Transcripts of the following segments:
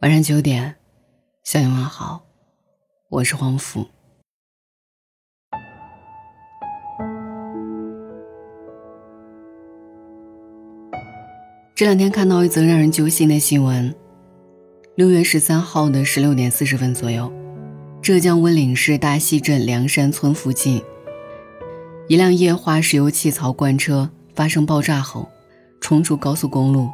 晚上九点，向你问好，我是黄甫。这两天看到一则让人揪心的新闻：六月十三号的十六点四十分左右，浙江温岭市大溪镇梁山村附近，一辆液化石油气槽罐车发生爆炸后，冲出高速公路。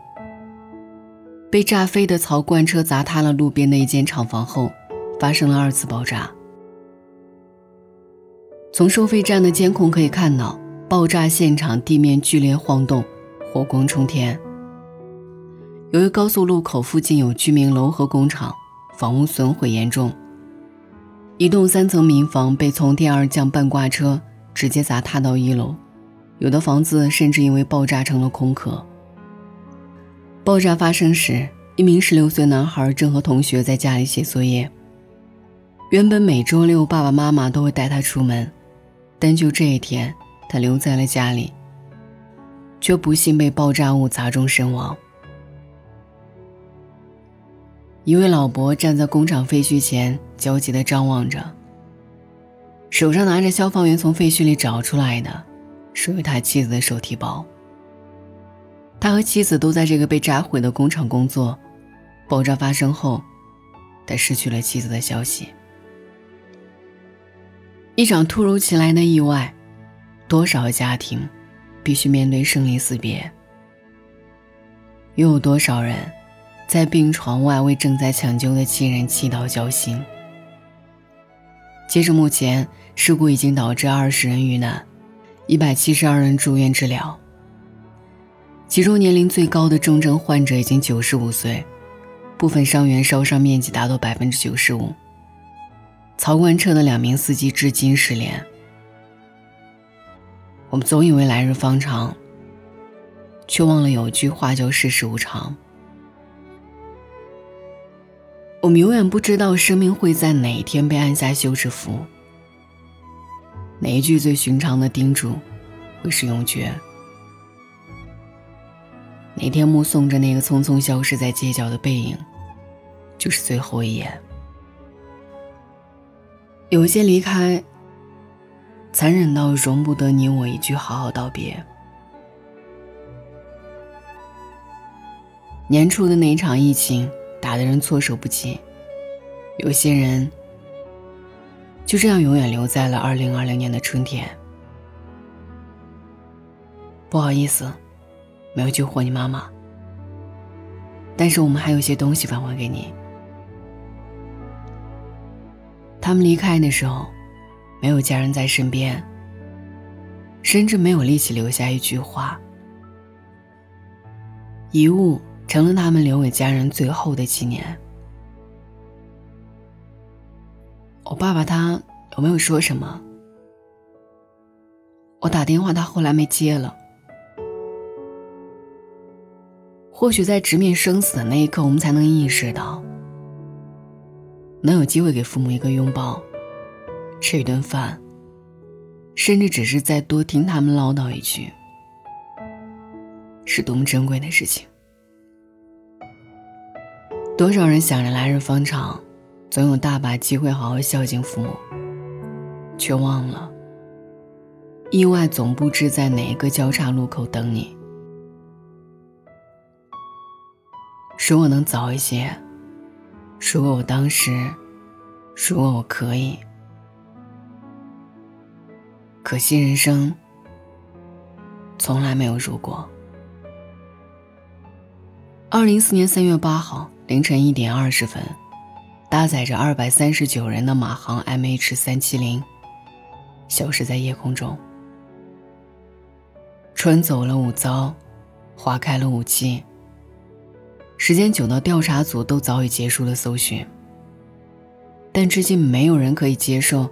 被炸飞的槽罐车砸塌了路边的一间厂房后，发生了二次爆炸。从收费站的监控可以看到，爆炸现场地面剧烈晃动，火光冲天。由于高速路口附近有居民楼和工厂，房屋损毁严重。一栋三层民房被从天而降半挂车直接砸塌到一楼，有的房子甚至因为爆炸成了空壳。爆炸发生时，一名十六岁男孩正和同学在家里写作业。原本每周六爸爸妈妈都会带他出门，但就这一天，他留在了家里，却不幸被爆炸物砸中身亡。一位老伯站在工厂废墟前，焦急地张望着，手上拿着消防员从废墟里找出来的，属于他妻子的手提包。他和妻子都在这个被炸毁的工厂工作。爆炸发生后，他失去了妻子的消息。一场突如其来的意外，多少家庭必须面对生离死别？又有多少人在病床外为正在抢救的亲人祈祷交心？截至目前，事故已经导致二十人遇难，一百七十二人住院治疗。其中年龄最高的重症患者已经九十五岁，部分伤员烧伤面积达到百分之九十五。槽罐车的两名司机至今失联。我们总以为来日方长，却忘了有句话叫世事无常。我们永远不知道生命会在哪一天被按下休止符，哪一句最寻常的叮嘱会是永诀。哪天目送着那个匆匆消失在街角的背影，就是最后一眼。有些离开，残忍到容不得你我一句好好道别。年初的那一场疫情打得人措手不及，有些人就这样永远留在了二零二零年的春天。不好意思。没有救活你妈妈，但是我们还有些东西返还给你。他们离开的时候，没有家人在身边，甚至没有力气留下一句话。遗物成了他们留给家人最后的纪念。我爸爸他有没有说什么？我打电话，他后来没接了。或许在直面生死的那一刻，我们才能意识到，能有机会给父母一个拥抱，吃一顿饭，甚至只是再多听他们唠叨一句，是多么珍贵的事情。多少人想着来日方长，总有大把机会好好孝敬父母，却忘了，意外总不知在哪一个交叉路口等你。如果能早一些，如果我当时，如果我可以，可惜人生从来没有如果。二零一四年三月八号凌晨一点二十分，搭载着二百三十九人的马航 MH 三七零消失在夜空中，春走了五遭，花开了五季。时间久到调查组都早已结束了搜寻，但至今没有人可以接受，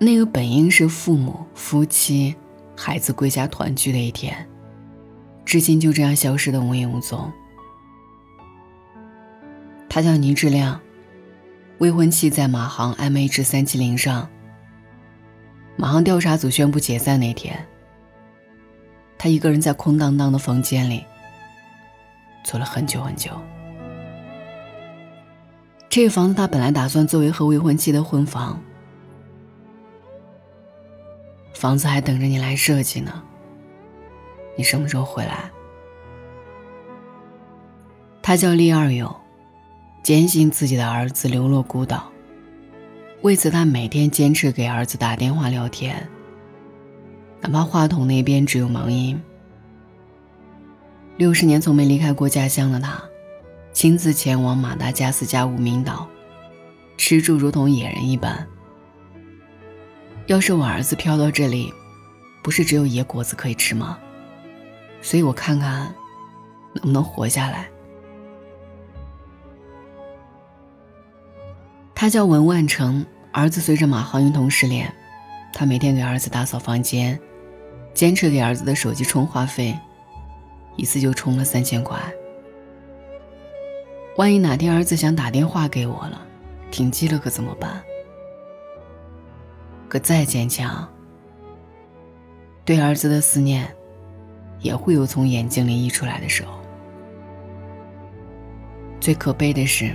那个本应是父母、夫妻、孩子归家团聚的一天，至今就这样消失的无影无踪。他叫倪志亮，未婚妻在马航 MH 三七零上。马航调查组宣布解散那天，他一个人在空荡荡的房间里。做了很久很久，这个房子他本来打算作为和未婚妻的婚房，房子还等着你来设计呢。你什么时候回来？他叫厉二勇，坚信自己的儿子流落孤岛，为此他每天坚持给儿子打电话聊天，哪怕话筒那边只有忙音。六十年从没离开过家乡的他。亲自前往马达加斯加无名岛，吃住如同野人一般。要是我儿子飘到这里，不是只有野果子可以吃吗？所以我看看，能不能活下来。他叫文万成，儿子随着马航云同失联，他每天给儿子打扫房间，坚持给儿子的手机充话费，一次就充了三千块。万一哪天儿子想打电话给我了，停机了可怎么办？可再坚强，对儿子的思念，也会有从眼睛里溢出来的时候。最可悲的是，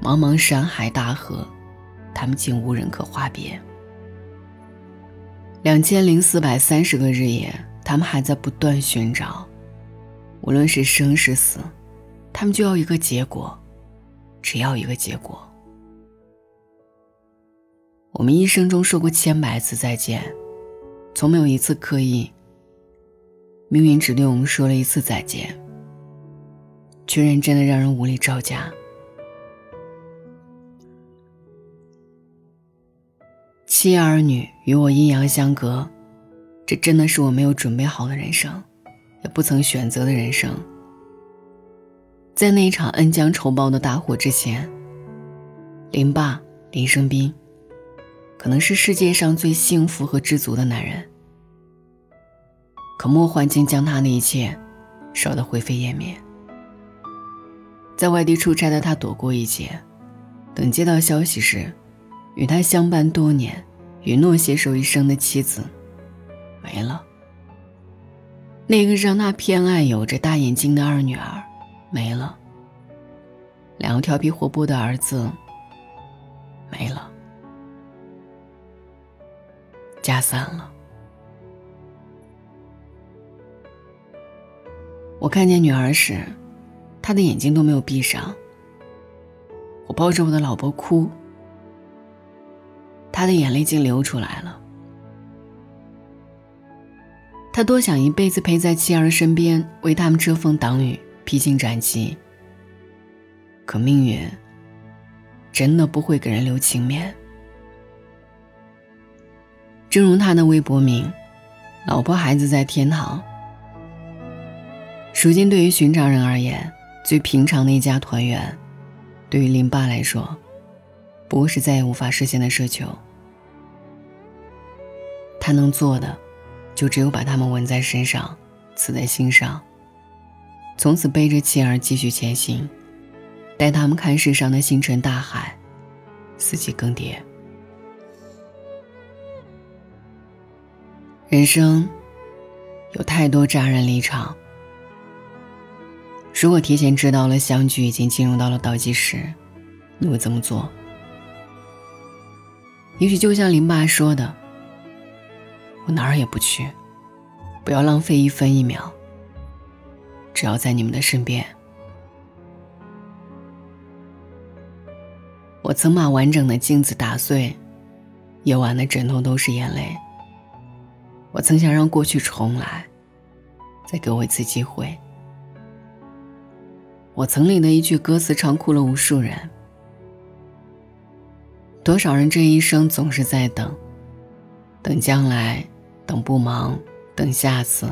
茫茫山海大河，他们竟无人可话别。两千零四百三十个日夜，他们还在不断寻找，无论是生是死。他们就要一个结果，只要一个结果。我们一生中说过千百次再见，从没有一次刻意。命运只对我们说了一次再见，却认真的让人无力招架。妻儿女与我阴阳相隔，这真的是我没有准备好的人生，也不曾选择的人生。在那一场恩将仇报的大火之前，林爸林生斌，可能是世界上最幸福和知足的男人。可莫幻境将他的一切烧得灰飞烟灭。在外地出差的他躲过一劫，等接到消息时，与他相伴多年、允诺携手一生的妻子没了。那个让他偏爱、有着大眼睛的二女儿。没了，两个调皮活泼的儿子没了，家散了。我看见女儿时，她的眼睛都没有闭上。我抱着我的老婆哭，她的眼泪竟流出来了。他多想一辈子陪在妻儿身边，为他们遮风挡雨。披荆斩棘，可命运真的不会给人留情面。正如他的微博名“老婆孩子在天堂”。如今，对于寻常人而言，最平常的一家团圆，对于林爸来说，不过是再也无法实现的奢求。他能做的，就只有把他们纹在身上，刺在心上。从此背着妻儿继续前行，带他们看世上的星辰大海，四季更迭。人生有太多乍然离场，如果提前知道了相聚已经进入到了倒计时，你会怎么做？也许就像林爸说的：“我哪儿也不去，不要浪费一分一秒。”只要在你们的身边，我曾把完整的镜子打碎，夜晚的枕头都是眼泪。我曾想让过去重来，再给我一次机会。我曾里的一句歌词唱哭了无数人。多少人这一生总是在等，等将来，等不忙，等下次，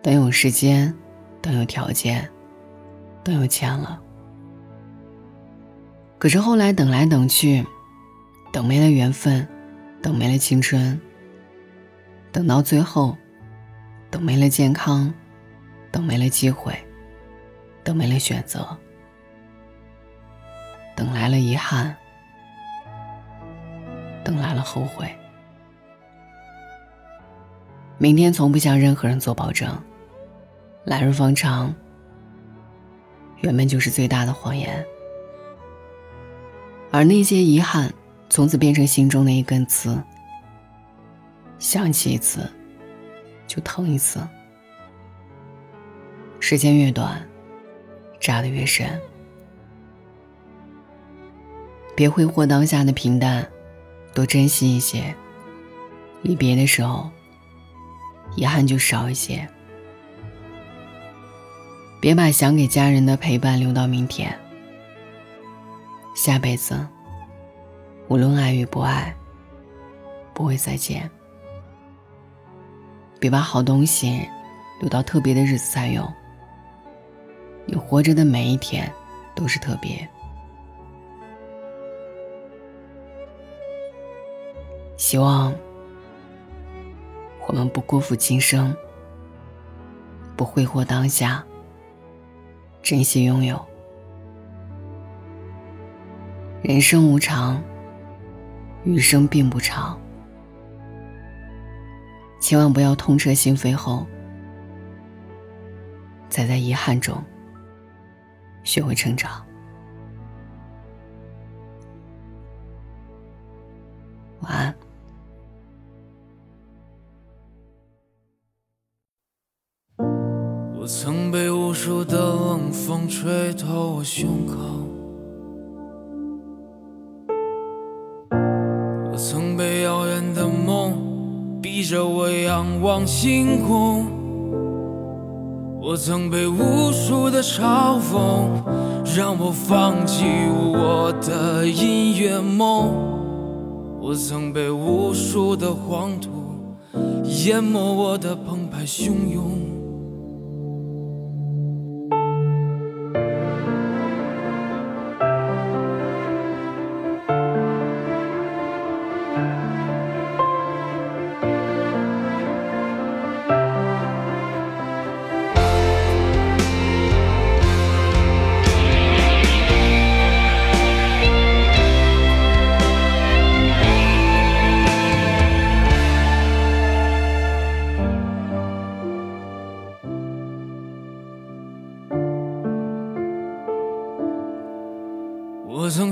等有时间。等有条件，等有钱了。可是后来等来等去，等没了缘分，等没了青春，等到最后，等没了健康，等没了机会，等没了选择，等来了遗憾，等来了后悔。明天从不向任何人做保证。来日方长，原本就是最大的谎言。而那些遗憾，从此变成心中的一根刺。想起一次，就疼一次。时间越短，扎得越深。别挥霍当下的平淡，多珍惜一些。离别的时候，遗憾就少一些。别把想给家人的陪伴留到明天。下辈子，无论爱与不爱，不会再见。别把好东西留到特别的日子再用。你活着的每一天都是特别。希望我们不辜负今生，不挥霍当下，珍惜拥有。人生无常，余生并不长，千万不要痛彻心扉后，再在遗憾中学会成长。仰望星空，我曾被无数的嘲讽让我放弃我的音乐梦，我曾被无数的黄土淹没我的澎湃汹涌。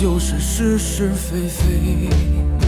就是是是非非。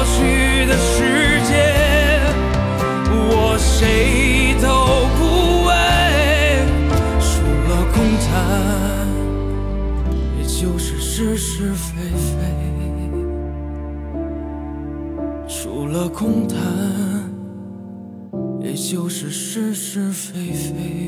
过去的时间，我谁都不为，除了空谈，也就是是是非非。除了空谈，也就是是是非非。